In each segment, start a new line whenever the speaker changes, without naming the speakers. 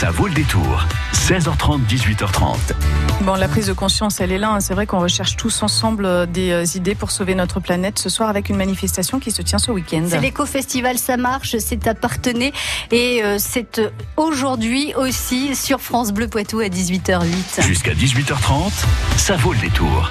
Ça vaut le détour. 16h30, 18h30.
Bon, la prise de conscience, elle est là. Hein. C'est vrai qu'on recherche tous ensemble euh, des euh, idées pour sauver notre planète ce soir avec une manifestation qui se tient ce week-end.
C'est l'éco-festival Ça marche, c'est à Partenay et euh, c'est aujourd'hui aussi sur France Bleu Poitou à 18h08.
Jusqu'à 18h30, ça vaut le détour.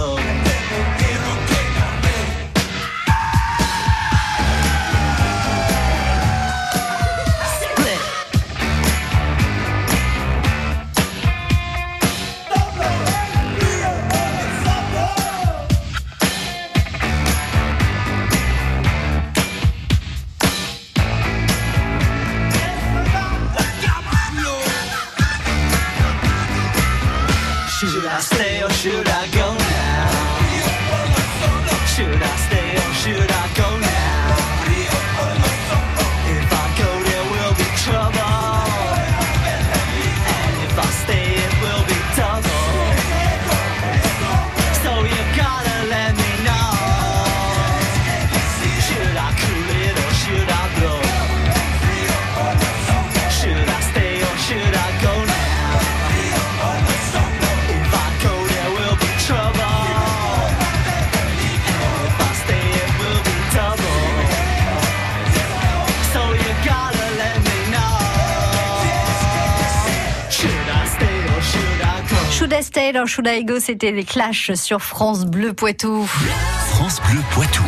Should I stay or should I go
C'était les Clash sur France Bleu Poitou.
France Bleu Poitou.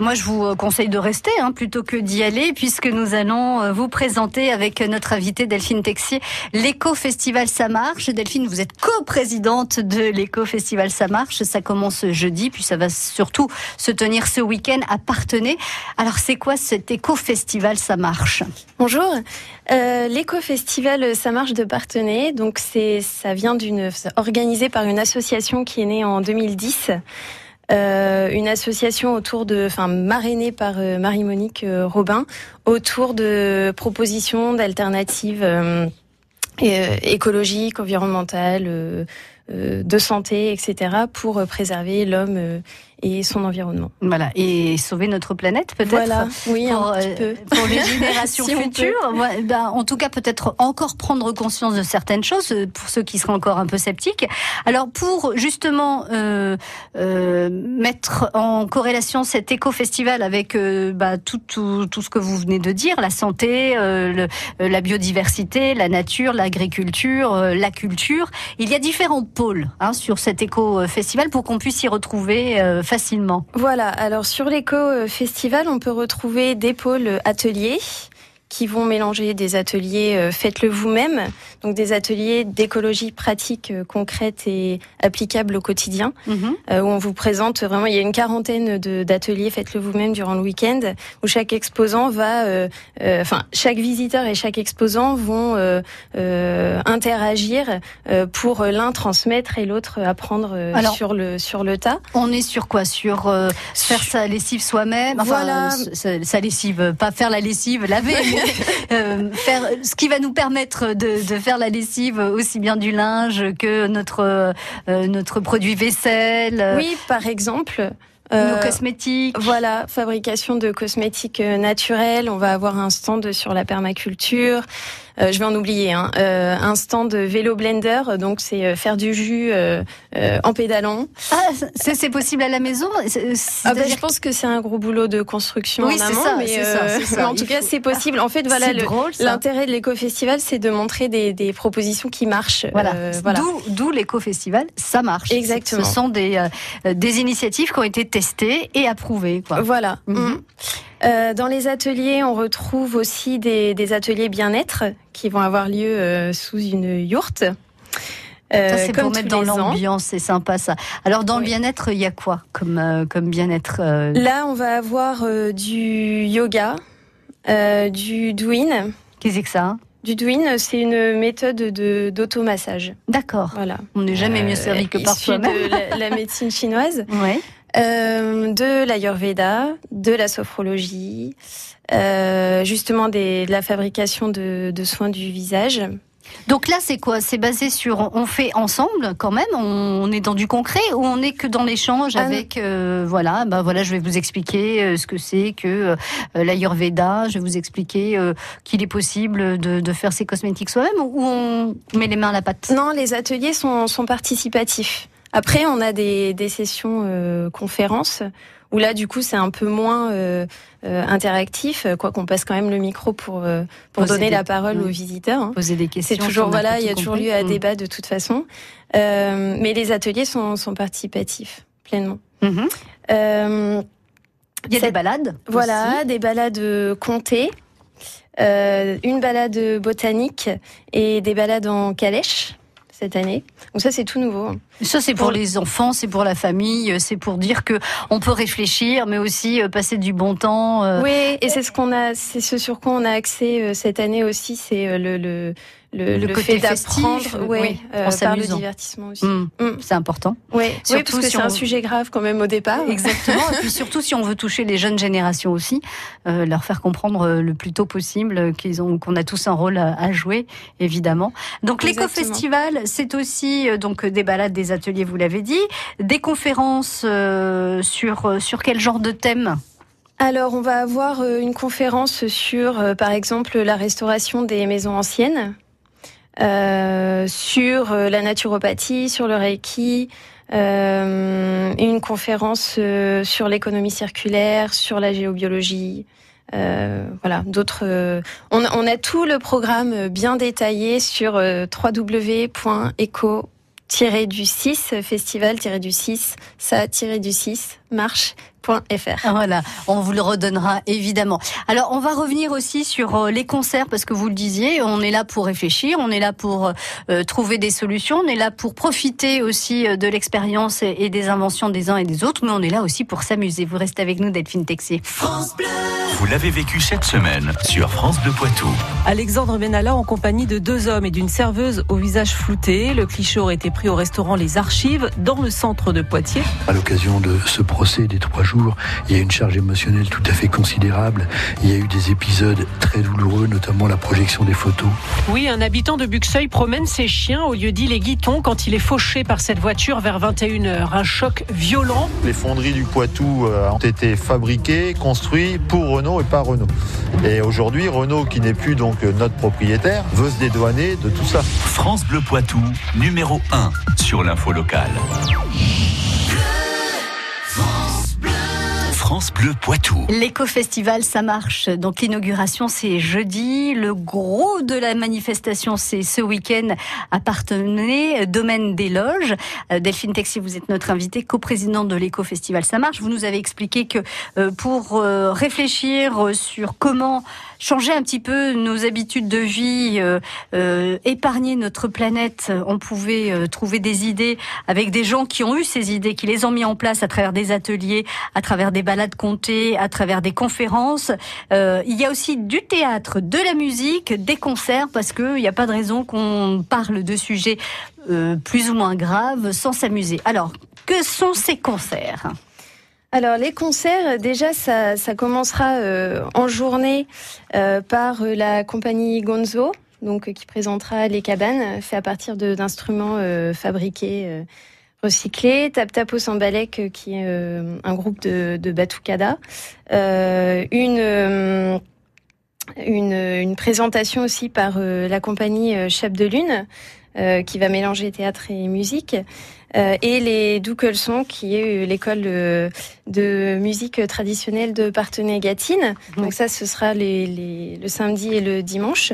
Moi, je vous euh, conseille de rester hein, plutôt que d'y aller, puisque nous allons euh, vous présenter avec notre invitée Delphine Texier l'éco-festival Ça Marche. Delphine, vous êtes co-présidente de l'éco-festival Ça Marche. Ça commence jeudi, puis ça va surtout se tenir ce week-end à Partenay. Alors, c'est quoi cet éco-festival Ça Marche?
Bonjour. Euh, L'éco-festival Ça marche de Partenay. Donc c'est ça vient d'une organisé par une association qui est née en 2010. Euh, une association autour de, enfin marrainée par euh, Marie-Monique euh, Robin, autour de propositions d'alternatives écologiques, environnementales, de santé, etc., pour préserver l'homme et son environnement.
Voilà, et sauver notre planète peut-être
Voilà, oui,
pour,
un petit
euh,
peu.
pour les générations
Si
futures. Ben, en tout cas, peut-être encore prendre conscience de certaines choses euh, pour ceux qui seraient encore un peu sceptiques. Alors, pour justement euh, euh, mettre en corrélation cet éco-festival avec euh, bah, tout, tout, tout ce que vous venez de dire, la santé, euh, le- la biodiversité, la nature, l'agriculture, euh, la culture, il y a différents pôles hein, sur cet éco-festival pour qu'on puisse s'y retrouver euh, facilement.
Voilà, alors sur l'éco-festival, on peut retrouver des pôles ateliers qui vont mélanger des ateliers euh, faites-le vous-même, donc des ateliers d'écologie pratique euh, concrète et applicable au quotidien,
Mhm.
euh, où on vous présente vraiment, il y a une quarantaine de- d'ateliers faites-le vous-même durant le week-end, où chaque exposant va, euh, euh, enfin chaque visiteur et chaque exposant vont euh, euh, interagir euh, pour l'un transmettre et l'autre apprendre euh,
Alors-
sur le sur le tas.
On est sur quoi? Sur euh, faire sa lessive soi-même? Enfin,
Voilà.
sa, lessive, pas faire la lessive, laver, euh, faire ce qui va nous permettre de, de faire la lessive aussi bien du linge que notre euh, notre produit vaisselle,
Oui, par exemple.
nos
euh,
cosmétiques.
Voilà, fabrication de cosmétiques naturels. On va avoir un stand sur la permaculture. Euh, je vais en oublier un. Euh, un stand vélo blender. Donc c'est euh, faire du jus euh, euh, en pédalant.
Ah, c'est possible à la maison
Ah bah, je pense que c'est un gros boulot de construction
Oui,
en
c'est
amont,
ça,
mais,
ça,
en tout cas c'est possible. En fait, voilà,
drôle, ça.
l'intérêt de l'éco-festival, c'est de montrer des, des propositions qui marchent.
Voilà.
Voilà.
D'où, l'éco-festival, ça marche.
Exactement.
Ce sont des, euh, des initiatives qui ont été testées et approuvées. Quoi.
Voilà.
Mhm.
Mm. Euh, dans les ateliers, on retrouve aussi des, des ateliers bien-être qui vont avoir lieu euh, sous une yourte. Euh,
Ça, c'est
comme
pour mettre dans l'ambiance, c'est sympa ça. Alors, dans le bien-être, il y a quoi comme, euh, comme bien-être euh,
Là, on va avoir euh, du yoga, euh, du douyin.
Qu'est-ce que c'est ça hein?
Du douyin, c'est une méthode de d'automassage.
D'accord.
Voilà.
On n'est jamais mieux servi que par soi-même.
de la, la médecine chinoise,
Ouais.
Euh, de l'ayurveda, de la sophrologie, euh, justement des, de la fabrication de, de soins du visage.
Donc là, c'est quoi? C'est basé sur on fait ensemble quand même? On est dans du concret ou on est que dans l'échange
Ah
avec euh, voilà. Bah voilà, je vais vous expliquer ce que c'est que euh, l'Ayurveda. Je vais vous expliquer euh, qu'il est possible de, de faire ses cosmétiques soi-même ou on met les mains à la pâte?
Non, les ateliers sont, sont participatifs. Après, on a des, des sessions euh, conférences où là, du coup, c'est un peu moins euh, euh, interactif, quoi qu'on passe quand même le micro pour, euh, pour
Poser
donner
des-
la parole aux visiteurs. hein.
Poser des questions.
C'est toujours voilà, il y a toujours lieu à
Mm.
débat de toute façon. Euh, mais les ateliers sont, sont participatifs pleinement. Euh,
Il y a
Cette-
des balades.
voilà,
aussi.
des balades comptées, euh, une balade botanique et des balades en calèche cette année. Donc ça, c'est tout nouveau.
Ça, c'est pour
Pour-
les enfants, c'est pour la famille, c'est pour dire que on peut réfléchir, mais aussi euh, passer du bon temps. euh,
Oui, et c'est ce qu'on a, c'est ce sur quoi on a accès euh, cette année aussi, c'est euh, le le le,
Le
le
côté
fait d'apprendre, ouais,
oui,
euh, par le divertissement aussi.
hum,
Mm.
C'est important.
Ouais, oui,
Surtout
parce que
si
c'est
on-
un sujet grave quand même au départ.
Exactement. Et puis surtout, si on veut toucher les jeunes générations aussi, euh, leur faire comprendre euh, le plus tôt possible qu'ils ont, qu'on a tous un rôle à, à jouer, évidemment. Donc l'éco-festival, c'est aussi euh, donc des balades, des ateliers, vous l'avez dit, des conférences euh, sur euh, sur quel genre de thème?
Alors, on va avoir euh, une conférence sur, euh, par exemple, la restauration des maisons anciennes, euh, sur euh, la naturopathie, sur le reiki, euh, une conférence euh, sur l'économie circulaire, sur la géobiologie. Euh, voilà, d'autres. euh, on, a- on a tout le programme bien détaillé sur euh, www.eco du 6 festival du 6 ça du 6 marche.fr
Voilà, on vous le redonnera évidemment. Alors, on va revenir aussi sur euh, les concerts parce que vous le disiez, on est là pour réfléchir, on est là pour euh, trouver des solutions, on est là pour profiter aussi euh, de l'expérience et, et des inventions des uns et des autres, mais on est là aussi pour s'amuser. Vous restez avec nous, Delphine Texier.
Vous l'avez vécu cette semaine sur France Bleu Poitou.
Alexandre Benalla en compagnie de deux hommes et d'une serveuse au visage flouté. Le cliché aurait été pris au restaurant Les Archives dans le centre de Poitiers.
À l'occasion de ce procès des trois jours, il y a une charge émotionnelle tout à fait considérable. Il y a eu des épisodes très douloureux, notamment la projection des photos.
Oui, un habitant de Buxeuil promène ses chiens au lieu dit les Guitons quand il est fauché par cette voiture vers 21h. Un choc violent.
Les fonderies du Poitou euh, ont été fabriquées, construites pour Renault et pas Renault. Et aujourd'hui, Renault, qui n'est plus donc euh, notre propriétaire, veut se dédouaner de tout ça.
France Bleu Poitou, numéro 1 sur l'info locale. France.
L'éco-festival, ça marche. Donc l'inauguration, c'est jeudi. Le gros de la manifestation, c'est ce week-end à Partenay, domaine des loges. Euh, Delphine Texier, vous êtes notre invitée, coprésidente de l'éco-festival, ça marche. Vous nous avez expliqué que euh, pour euh, réfléchir sur comment changer un petit peu nos habitudes de vie, euh, euh, épargner notre planète, on pouvait euh, trouver des idées avec des gens qui ont eu ces idées, qui les ont mis en place à travers des ateliers, à travers des balades comptées, à travers des conférences. Euh, il y a aussi du théâtre, de la musique, des concerts, parce qu'il n'y a pas de raison qu'on parle de sujets plus ou moins graves sans s'amuser. Alors, que sont ces concerts?
Alors les concerts, déjà ça, commencera euh, en journée euh, par euh, la compagnie Gonzo, donc qui présentera les cabanes euh, fait à partir d'instruments fabriqués, recyclés. Tap Tap Sambalek, qui est un groupe de, de batucada. Une une, présentation aussi par la compagnie euh, Chap de Lune, qui va mélanger théâtre et musique. Euh, et les Doukelson, qui est euh, l'école euh, de musique traditionnelle de Partenay-Gatine. Donc ça, ce sera les, les- le samedi et le dimanche.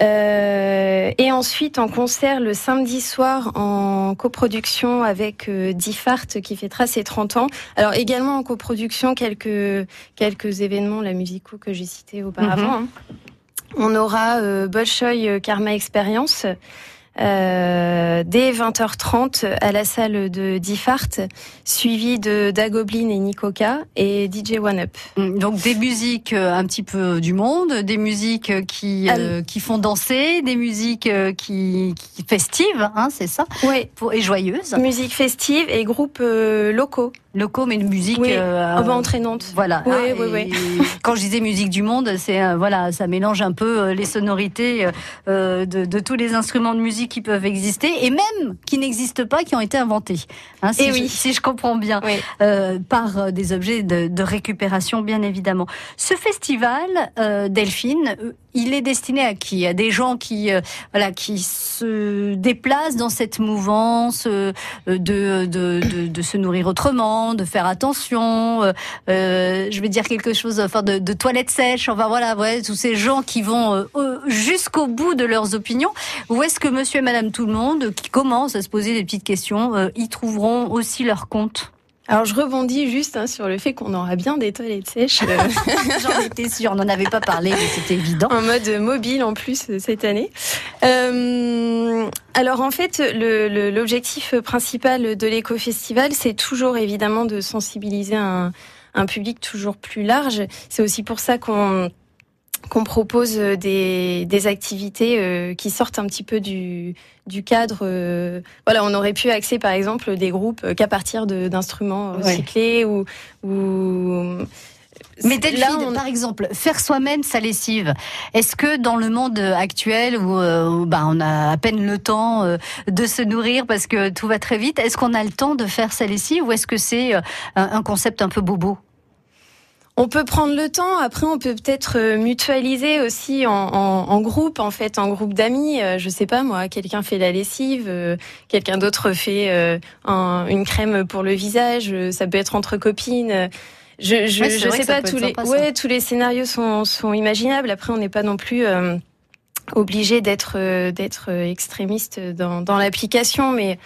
Euh, et ensuite en concert le samedi soir en coproduction avec euh, Diffart qui fêtera ses 30 ans. Alors également en coproduction quelques quelques événements la musicaux que j'ai cités auparavant. hein. On aura euh, Bolshoi Karma Experience euh, dès 20h30 à la salle de Diffart, suivi de Dagoblin et Nikoka et DJ One Up.
Donc des musiques euh, un petit peu du monde, des musiques euh, qui euh, qui font danser, des musiques euh, qui, qui festives, hein, c'est ça,
Ouais,
pour, et joyeuses,
musique festive et groupes euh, locaux.
Locaux mais une musique
Oui,
euh,
Ah bah, entraînante.
Voilà.
Oui,
hein,
oui,
et
oui.
Quand je disais musique du monde, c'est euh, voilà, ça mélange un peu euh, les sonorités euh, de, de tous les instruments de musique qui peuvent exister et même qui n'existent pas, qui ont été inventés. Hein, si,
Eh
je,
oui.
si je comprends bien,
Oui.
euh, par des objets de, de récupération, bien évidemment. Ce festival, euh, Delphine, il est destiné à qui? À des gens qui, euh, voilà, qui se déplacent dans cette mouvance euh, de, de, de, de se nourrir autrement, de faire attention. euh, euh, je vais dire quelque chose, enfin, de, de toilettes sèches. Enfin voilà, ouais, tous ces gens qui vont euh, jusqu'au bout de leurs opinions. Ou est-ce que Monsieur et Madame tout le monde, qui commencent à se poser des petites questions, y trouveront aussi leur compte?
Alors je rebondis juste hein, sur le fait qu'on aura bien des toilettes sèches euh,
J'en étais sûre, on n'en avait pas parlé, mais c'était évident.
en mode mobile en plus cette année. Euh, alors en fait, le- le- l'objectif principal de l'éco-festival, c'est toujours évidemment de sensibiliser un, un public toujours plus large. C'est aussi pour ça qu'on qu'on propose des, des activités euh, qui sortent un petit peu du, du cadre. euh, voilà, on aurait pu axer par exemple des groupes euh, qu'à partir d'instruments
Ouais.
recyclés ou, ou
Mais Delphine,
on-
par exemple, faire soi-même sa lessive, est-ce que dans le monde actuel où, euh, où, bah, on a à peine le temps euh, de se nourrir parce que tout va très vite, est-ce qu'on a le temps de faire sa lessive ou est-ce que c'est euh, un concept un peu bobo?
On peut prendre le temps. Après, on peut peut-être euh, mutualiser aussi en, en- en groupe, en fait, en groupe d'amis. Euh, Je sais pas moi, quelqu'un fait la lessive, euh, quelqu'un d'autre fait euh, un- une crème pour le visage. euh, Ça peut être entre copines. Je, je,
Ouais,
je sais pas tous les,
sympa,
ouais, tous les scénarios sont, sont imaginables. Après, on n'est pas non plus euh, obligé d'être d'être extrémiste dans, dans l'application, mais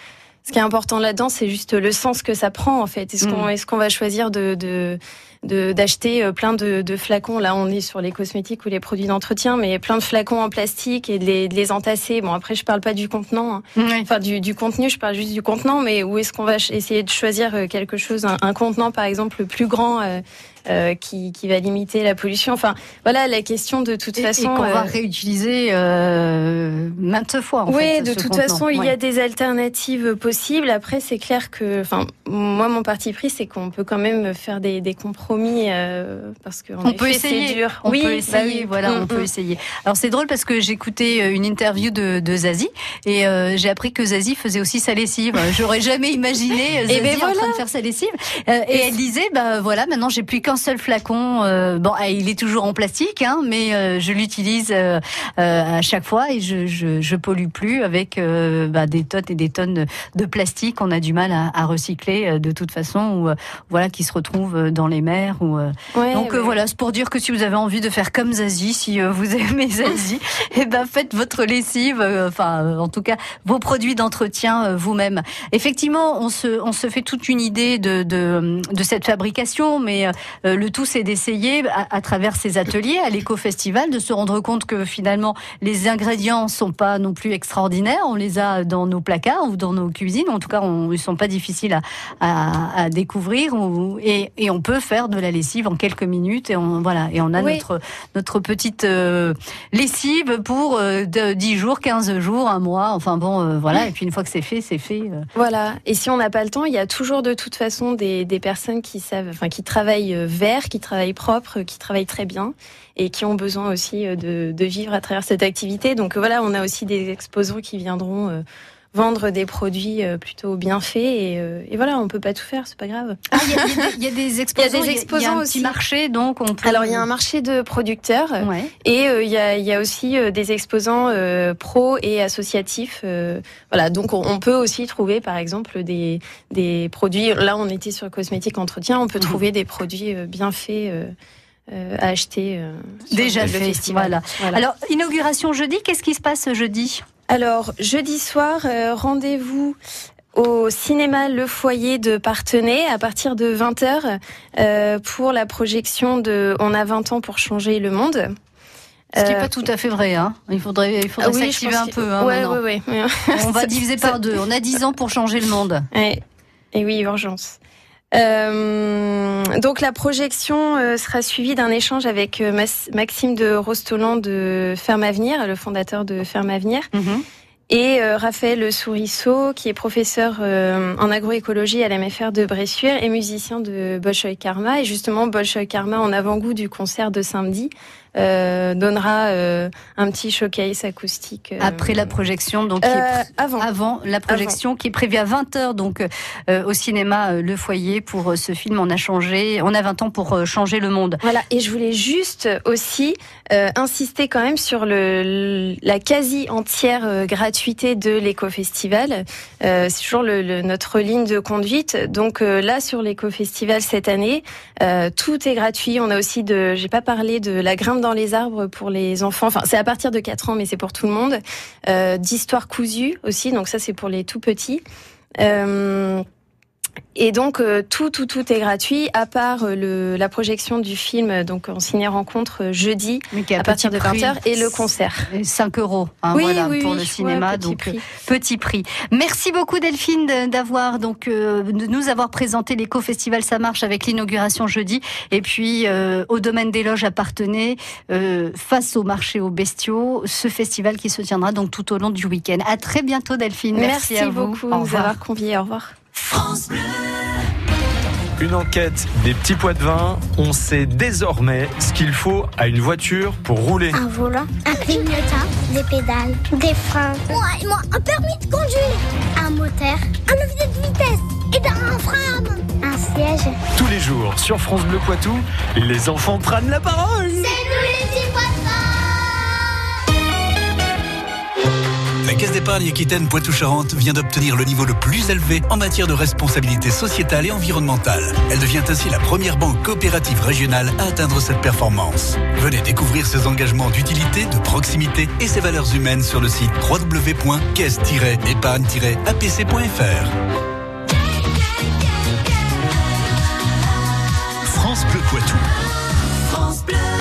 ce qui est important là-dedans, c'est juste le sens que ça prend en fait. Est-ce
Mm.
qu'on est-ce qu'on va choisir de de- d'acheter euh, plein de, de flacons Là, on est sur les cosmétiques ou les produits d'entretien, mais plein de flacons en plastique et de les, de les entasser. Bon, après, je parle pas du contenant, hein. enfin du, du contenu, je parle juste du contenant. Mais où est-ce qu'on va essayer de choisir euh, quelque chose, un, un contenant par exemple plus grand euh, qui qui va limiter la pollution Enfin, voilà la question de toute
Et,
façon.
et qu'on va
euh,
réutiliser euh, maintes fois. En
oui,
fait,
de toute
contenant.
façon, il y a des alternatives possibles. Après, c'est clair que, enfin, moi, mon parti pris, c'est qu'on peut quand même faire des, des compromis parce que
On peut
c'est
essayer.
dur.
On
oui,
peut
bah
essayer.
oui.
Voilà,
Mm,
on peut
mm.
essayer. Alors c'est drôle parce que j'écoutais une interview de, de Zazie et j'ai appris que Zazie faisait aussi sa lessive. J'aurais jamais imaginé
Eh
Zazie
ben
en train de faire sa lessive. Et
Et
elle disait, bah voilà, maintenant j'ai plus qu'un un seul flacon. euh, bon, ah, il est toujours en plastique, hein, mais euh, je l'utilise euh, à chaque fois et je, je, je pollue plus avec bah, des tonnes et des tonnes de, plastique qu'on a du mal à, à recycler de toute façon, ou voilà, qui se retrouvent dans les mers. Ou,
Ouais,
donc
ouais.
voilà, c'est pour dire que si vous avez envie de faire comme Zazie, si vous aimez Zazie, eh ben faites votre lessive, enfin en tout cas vos produits d'entretien vous-même. Effectivement, on se on se fait toute une idée de de, de cette fabrication, mais euh, le tout c'est d'essayer à, à travers ces ateliers à l'éco festival de se rendre compte que finalement les ingrédients sont pas non plus extraordinaires. On les a dans nos placards ou dans nos cuisines. En tout cas, on, ils sont pas difficiles à, à, à découvrir ou- et, et on peut faire de la lessive en quelques minutes et on voilà et on a
Oui.
notre notre petite euh, lessive pour euh, de 10 jours, 15 jours, un mois. Enfin bon, euh, voilà. Et puis une fois que c'est fait, c'est fait.
Voilà. Et si on n'a pas le temps, il y a toujours de toute façon des, des personnes qui savent, enfin, qui travaillent euh, vert, qui travaillent propre, qui travaillent très bien et qui ont besoin aussi euh, de, de vivre à travers cette activité. Donc voilà, on a aussi des exposants qui viendront euh, vendre des produits euh, plutôt bien faits et, euh, et voilà, on peut pas tout faire, c'est pas grave.
Ah, il y, a- il y des exposants.
des
Il y a
exposants
un
aussi.
petit marché, donc on peut.
Alors il y a un marché de producteurs.
Ouais.
Et euh, il y, a, il y a aussi euh, des exposants euh, pro et associatifs. voilà, donc on, on peut aussi trouver, par exemple, des, des produits. Là, on était sur cosmétique entretien. On peut
Mhm.
trouver des produits bien faits euh, à acheter. euh,
Déjà
le
fait,
festival.
voilà.
Voilà.
Alors inauguration jeudi. Qu'est-ce qui se passe jeudi?
Alors, jeudi soir, euh, rendez-vous au cinéma Le Foyer de Partenay à partir de 20h euh, pour la projection de On a 20 ans pour changer le monde.
Ce qui n'est
Euh,
pas tout à fait vrai. Hein. Il faudrait, il faudrait
ah oui,
s'activer un
que-
peu. Hein,
ouais, ouais.
On va diviser par deux. On a 10 ans pour changer le monde.
Et oui, urgence. Euh, donc la projection euh, sera suivie d'un échange avec euh, Maxime de Rostolan de Ferme Avenir, le fondateur de Ferme Avenir, et euh, Raphaël Sourisseau, qui est professeur euh, en agroécologie à la MFR de Bressuire et musicien de Bolshoi Karma. Et justement, Bolshoi Karma, en avant-goût du concert de samedi, donnera euh, un petit showcase acoustique. euh,
Après la projection, donc qui est
euh,
pr-
avant.
avant la projection qui est prévue à 20h donc euh, au cinéma euh, Le Foyer pour euh, ce film on a changé on a 20 ans pour euh, changer le monde.
Voilà, et je voulais juste aussi euh, insister quand même sur le, la quasi entière euh, gratuité de l'éco-festival. Euh, c'est toujours le, le- notre ligne de conduite. Donc euh, là, sur l'éco-festival cette année, euh, tout est gratuit. On a aussi de, j'ai pas parlé de la grimpe dans les arbres pour les enfants. Enfin, c'est à partir de 4 ans, mais c'est pour tout le monde. Euh, D'histoire cousue aussi, donc ça c'est pour les tout petits. Euh, et donc euh, tout, tout, tout est gratuit, à part euh, le, la projection du film euh, donc en ciné rencontre euh, jeudi à partir de
petit
20h
prix.
et le concert.
Et 5 euros hein,
Oui,
voilà,
oui,
pour
oui,
le
ouais,
cinéma
petit
donc
prix.
petit prix. Merci beaucoup Delphine de- d'avoir donc de nous avoir présenté l'éco festival ça marche avec l'inauguration jeudi et puis au domaine des loges appartenait face au marché aux bestiaux ce festival qui se tiendra donc tout au long du week-end. À très bientôt Delphine. Merci,
Merci,
à vous.
beaucoup
Au
de nous avoir conviés. Au revoir.
Une enquête des petits pois de vin. On sait désormais ce qu'il faut à une voiture pour rouler.
Un volant, un clignotant, des pédales, des freins. Moi, moi, un permis de conduire. Un moteur, un levier de vitesse et un frein. Un siège.
Tous les jours sur France Bleu Poitou, les enfants prennent la parole.
C'est nous les
Caisse d'épargne Aquitaine Poitou-Charentes vient d'obtenir le niveau le plus élevé en matière de responsabilité sociétale et environnementale. Elle devient ainsi la première banque coopérative régionale à atteindre cette performance. Venez découvrir ses engagements d'utilité, de proximité et ses valeurs humaines sur le site www.caisse-épargne-apc.fr.
France Bleu Poitou.